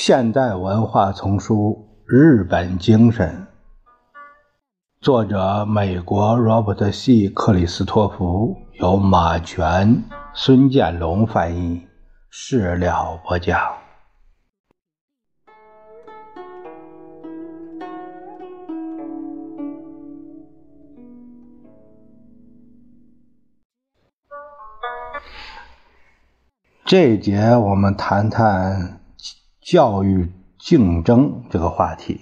现代文化丛书《日本精神》，作者美国罗伯特 ·C· 克里斯托弗，由马全、孙建龙翻译，事了播讲。这一节我们谈谈。教育竞争这个话题，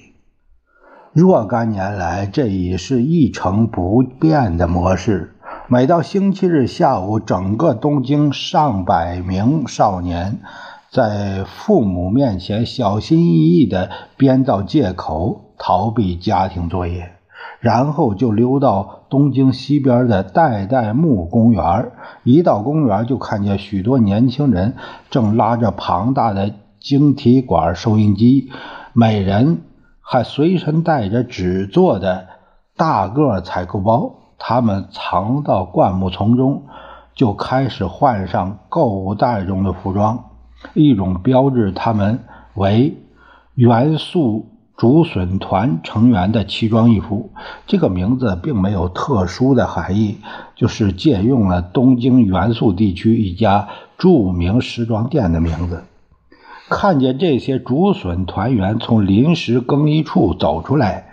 若干年来，这已是一成不变的模式。每到星期日下午，整个东京上百名少年在父母面前小心翼翼地编造借口，逃避家庭作业，然后就溜到东京西边的代代木公园。一到公园，就看见许多年轻人正拉着庞大的。晶体管收音机，每人还随身带着纸做的大个采购包。他们藏到灌木丛中，就开始换上购物袋中的服装，一种标志他们为元素竹笋团成员的奇装异服。这个名字并没有特殊的含义，就是借用了东京元素地区一家著名时装店的名字。看见这些竹笋团员从临时更衣处走出来，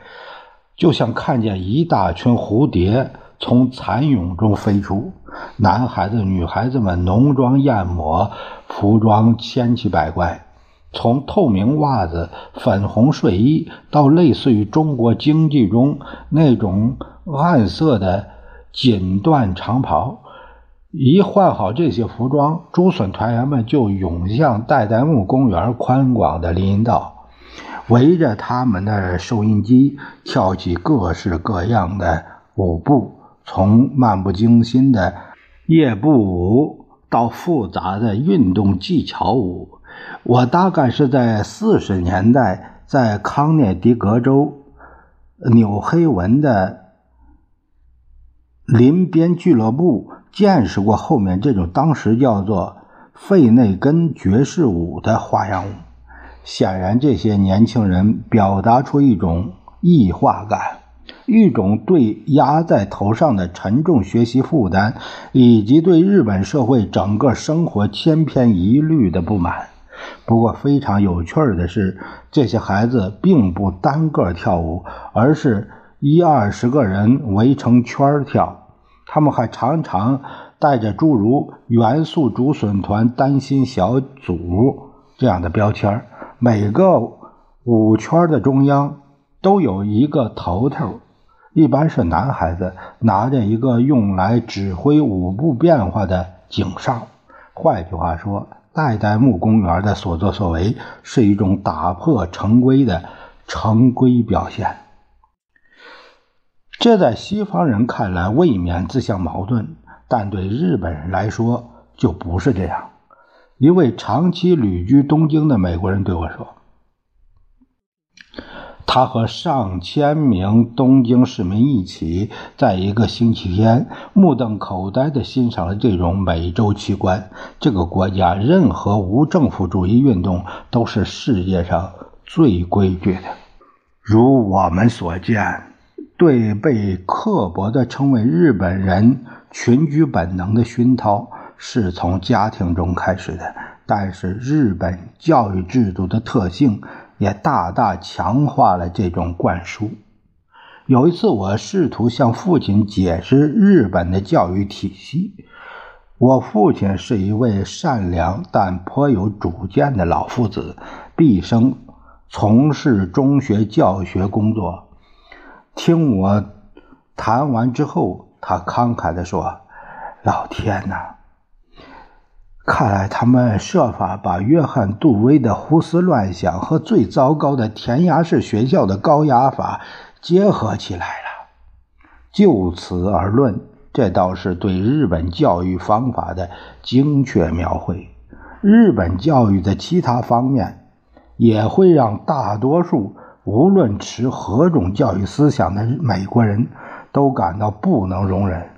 就像看见一大群蝴蝶从蚕蛹中飞出。男孩子、女孩子们浓妆艳抹，服装千奇百怪，从透明袜子、粉红睡衣到类似于中国经济中那种暗色的锦缎长袍。一换好这些服装，竹笋团员们就涌向代代木公园宽广的林荫道，围着他们的收音机跳起各式各样的舞步，从漫不经心的夜步舞到复杂的运动技巧舞。我大概是在四十年代在康涅狄格州纽黑文的林边俱乐部。见识过后面这种当时叫做费内根爵士舞的花样舞，显然这些年轻人表达出一种异化感，一种对压在头上的沉重学习负担，以及对日本社会整个生活千篇一律的不满。不过非常有趣的是，这些孩子并不单个跳舞，而是一二十个人围成圈跳。他们还常常带着诸如“元素竹笋团担心小组”这样的标签每个舞圈的中央都有一个头头，一般是男孩子拿着一个用来指挥舞步变化的警哨。换句话说，代代木公园的所作所为是一种打破成规的成规表现。这在西方人看来未免自相矛盾，但对日本人来说就不是这样。一位长期旅居东京的美国人对我说：“他和上千名东京市民一起，在一个星期天目瞪口呆地欣赏了这种美洲奇观。这个国家任何无政府主义运动都是世界上最规矩的，如我们所见。”对被刻薄地称为日本人群居本能的熏陶是从家庭中开始的，但是日本教育制度的特性也大大强化了这种灌输。有一次，我试图向父亲解释日本的教育体系。我父亲是一位善良但颇有主见的老夫子，毕生从事中学教学工作。听我谈完之后，他慷慨地说：“老天哪！看来他们设法把约翰·杜威的胡思乱想和最糟糕的填鸭式学校的高压法结合起来了。就此而论，这倒是对日本教育方法的精确描绘。日本教育的其他方面也会让大多数。”无论持何种教育思想的美国人，都感到不能容忍。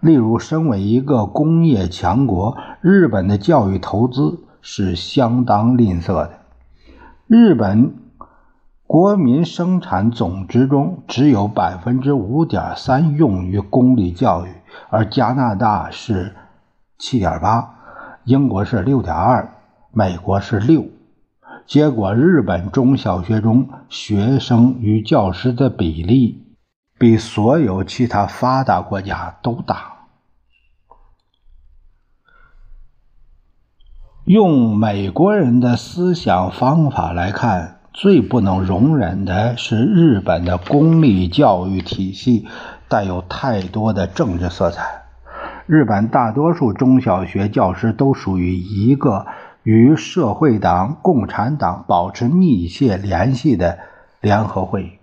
例如，身为一个工业强国，日本的教育投资是相当吝啬的。日本国民生产总值中只有百分之五点三用于公立教育，而加拿大是七点八，英国是六点二，美国是六。结果，日本中小学中学生与教师的比例比所有其他发达国家都大。用美国人的思想方法来看，最不能容忍的是日本的公立教育体系带有太多的政治色彩。日本大多数中小学教师都属于一个。与社会党、共产党保持密切联系的联合会，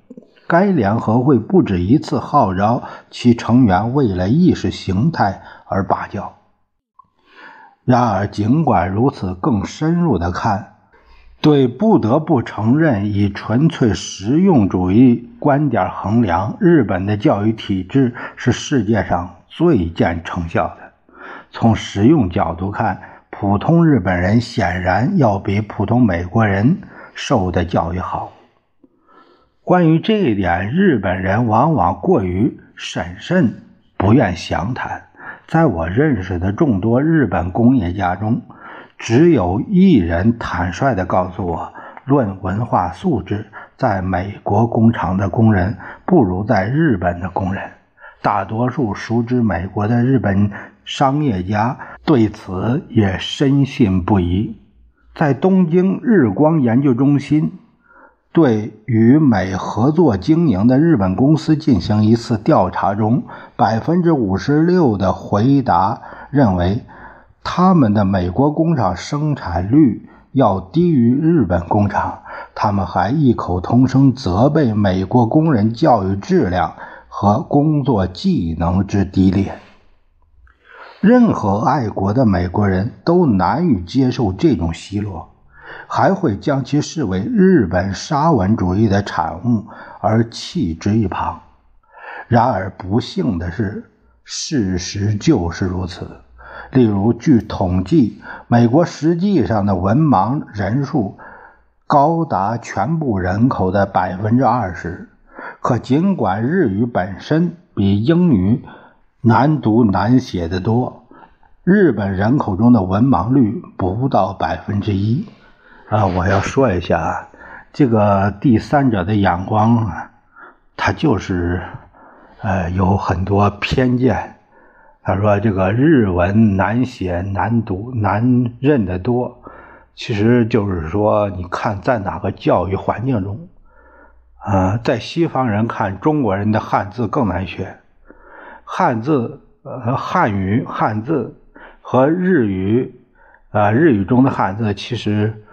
该联合会不止一次号召其成员为了意识形态而罢教。然而，尽管如此，更深入的看，对不得不承认，以纯粹实用主义观点衡量，日本的教育体制是世界上最见成效的。从实用角度看，普通日本人显然要比普通美国人受的教育好。关于这一点，日本人往往过于审慎，不愿详谈。在我认识的众多日本工业家中，只有一人坦率地告诉我，论文化素质，在美国工厂的工人不如在日本的工人。大多数熟知美国的日本。商业家对此也深信不疑。在东京日光研究中心对与美合作经营的日本公司进行一次调查中，百分之五十六的回答认为，他们的美国工厂生产率要低于日本工厂。他们还异口同声责备美国工人教育质量和工作技能之低劣。任何爱国的美国人都难以接受这种奚落，还会将其视为日本沙文主义的产物而弃之一旁。然而，不幸的是，事实就是如此。例如，据统计，美国实际上的文盲人数高达全部人口的百分之二十。可尽管日语本身比英语，难读难写的多。日本人口中的文盲率不到百分之一啊！我要说一下，这个第三者的眼光啊，他就是呃有很多偏见。他说这个日文难写难读难认得多，其实就是说你看在哪个教育环境中啊，在西方人看中国人的汉字更难学。汉字，呃，汉语汉字和日语，啊，日语中的汉字其实，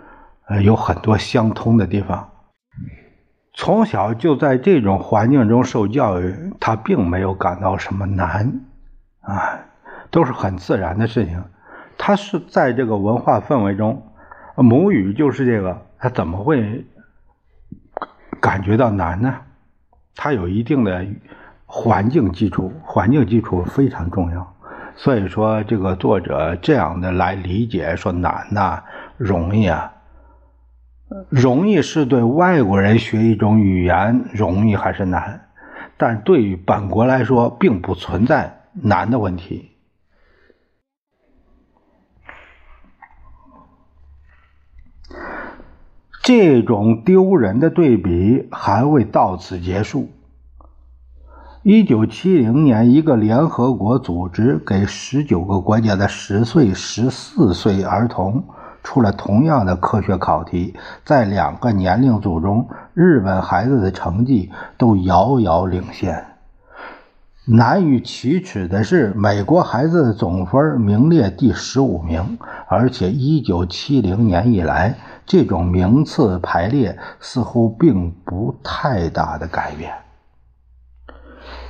呃，有很多相通的地方。从小就在这种环境中受教育，他并没有感到什么难，啊，都是很自然的事情。他是在这个文化氛围中，母语就是这个，他怎么会感觉到难呢？他有一定的。环境基础，环境基础非常重要。所以说，这个作者这样的来理解，说难呐，容易啊。容易是对外国人学一种语言容易还是难？但对于本国来说，并不存在难的问题。这种丢人的对比还未到此结束。一九七零年，一个联合国组织给十九个国家的十岁、十四岁儿童出了同样的科学考题，在两个年龄组中，日本孩子的成绩都遥遥领先。难于启齿的是，美国孩子的总分名列第十五名，而且一九七零年以来，这种名次排列似乎并不太大的改变。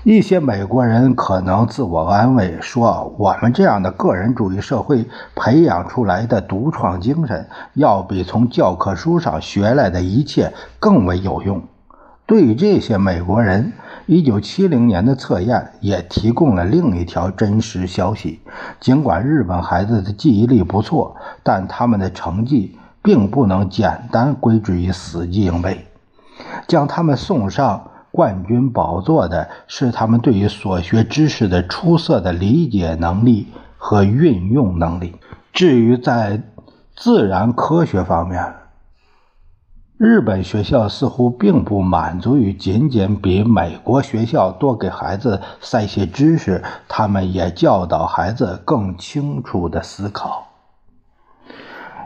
一些美国人可能自我安慰说：“我们这样的个人主义社会培养出来的独创精神，要比从教科书上学来的一切更为有用。”对于这些美国人，1970年的测验也提供了另一条真实消息：尽管日本孩子的记忆力不错，但他们的成绩并不能简单归之于死记硬背。将他们送上冠军宝座的是他们对于所学知识的出色的理解能力和运用能力。至于在自然科学方面，日本学校似乎并不满足于仅仅比美国学校多给孩子塞些知识，他们也教导孩子更清楚的思考。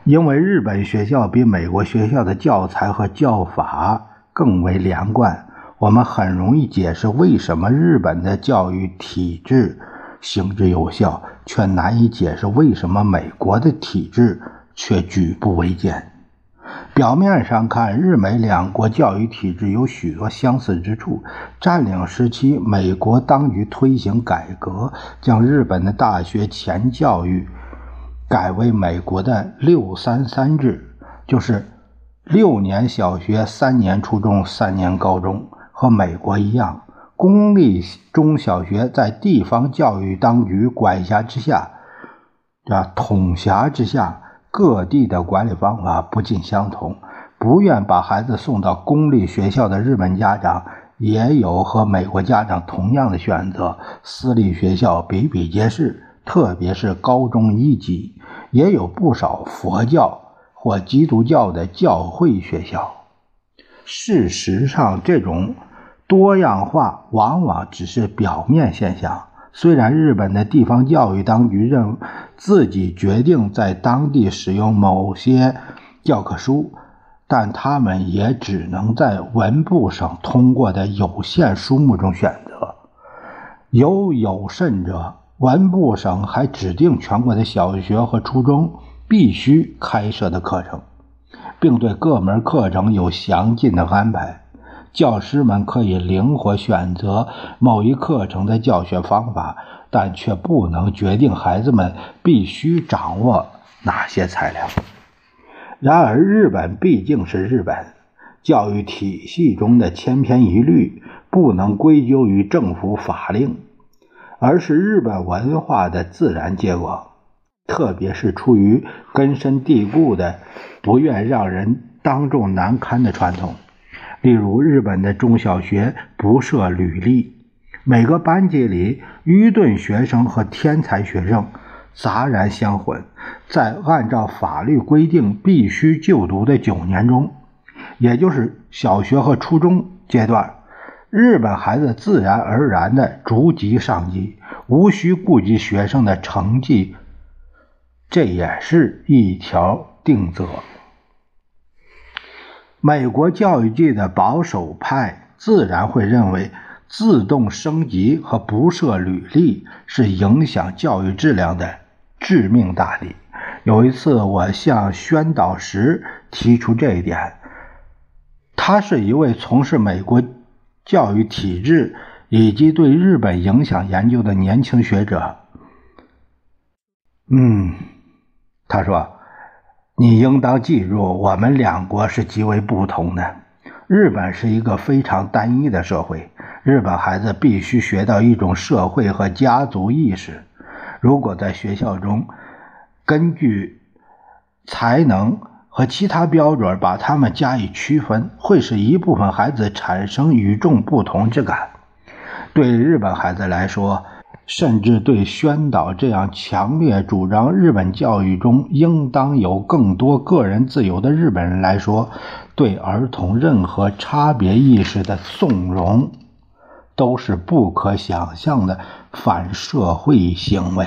因为日本学校比美国学校的教材和教法更为连贯，我们很容易解释为什么日本的教育体制行之有效，却难以解释为什么美国的体制却举步维艰。表面上看，日美两国教育体制有许多相似之处。占领时期，美国当局推行改革，将日本的大学前教育改为美国的“六三三制”，就是六年小学、三年初中、三年高中，和美国一样。公立中小学在地方教育当局管辖之下，啊，统辖之下。各地的管理方法不尽相同，不愿把孩子送到公立学校的日本家长也有和美国家长同样的选择。私立学校比比皆是，特别是高中一级，也有不少佛教或基督教的教会学校。事实上，这种多样化往往只是表面现象。虽然日本的地方教育当局认自己决定在当地使用某些教科书，但他们也只能在文部省通过的有限书目中选择。有有甚者，文部省还指定全国的小学和初中必须开设的课程，并对各门课程有详尽的安排。教师们可以灵活选择某一课程的教学方法，但却不能决定孩子们必须掌握哪些材料。然而，日本毕竟是日本，教育体系中的千篇一律不能归咎于政府法令，而是日本文化的自然结果，特别是出于根深蒂固的不愿让人当众难堪的传统。例如，日本的中小学不设履历，每个班级里愚钝学生和天才学生杂然相混。在按照法律规定必须就读的九年中，也就是小学和初中阶段，日本孩子自然而然地逐级上级，无需顾及学生的成绩，这也是一条定则。美国教育界的保守派自然会认为，自动升级和不设履历是影响教育质量的致命大敌。有一次，我向宣导时提出这一点，他是一位从事美国教育体制以及对日本影响研究的年轻学者。嗯，他说。你应当记住，我们两国是极为不同的。日本是一个非常单一的社会，日本孩子必须学到一种社会和家族意识。如果在学校中根据才能和其他标准把他们加以区分，会使一部分孩子产生与众不同之感。对日本孩子来说，甚至对宣导这样强烈主张日本教育中应当有更多个人自由的日本人来说，对儿童任何差别意识的纵容，都是不可想象的反社会行为。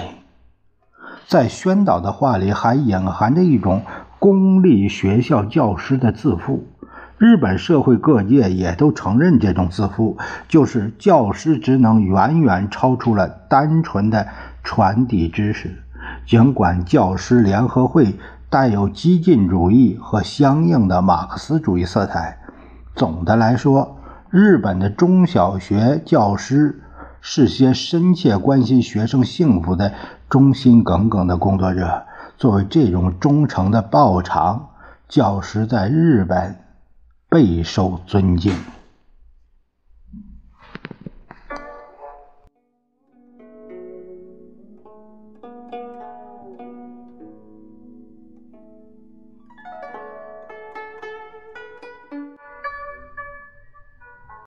在宣导的话里，还隐含着一种公立学校教师的自负。日本社会各界也都承认这种自负，就是教师职能远远超出了单纯的传递知识。尽管教师联合会带有激进主义和相应的马克思主义色彩，总的来说，日本的中小学教师是些深切关心学生幸福的忠心耿耿的工作者。作为这种忠诚的报偿，教师在日本。备受尊敬。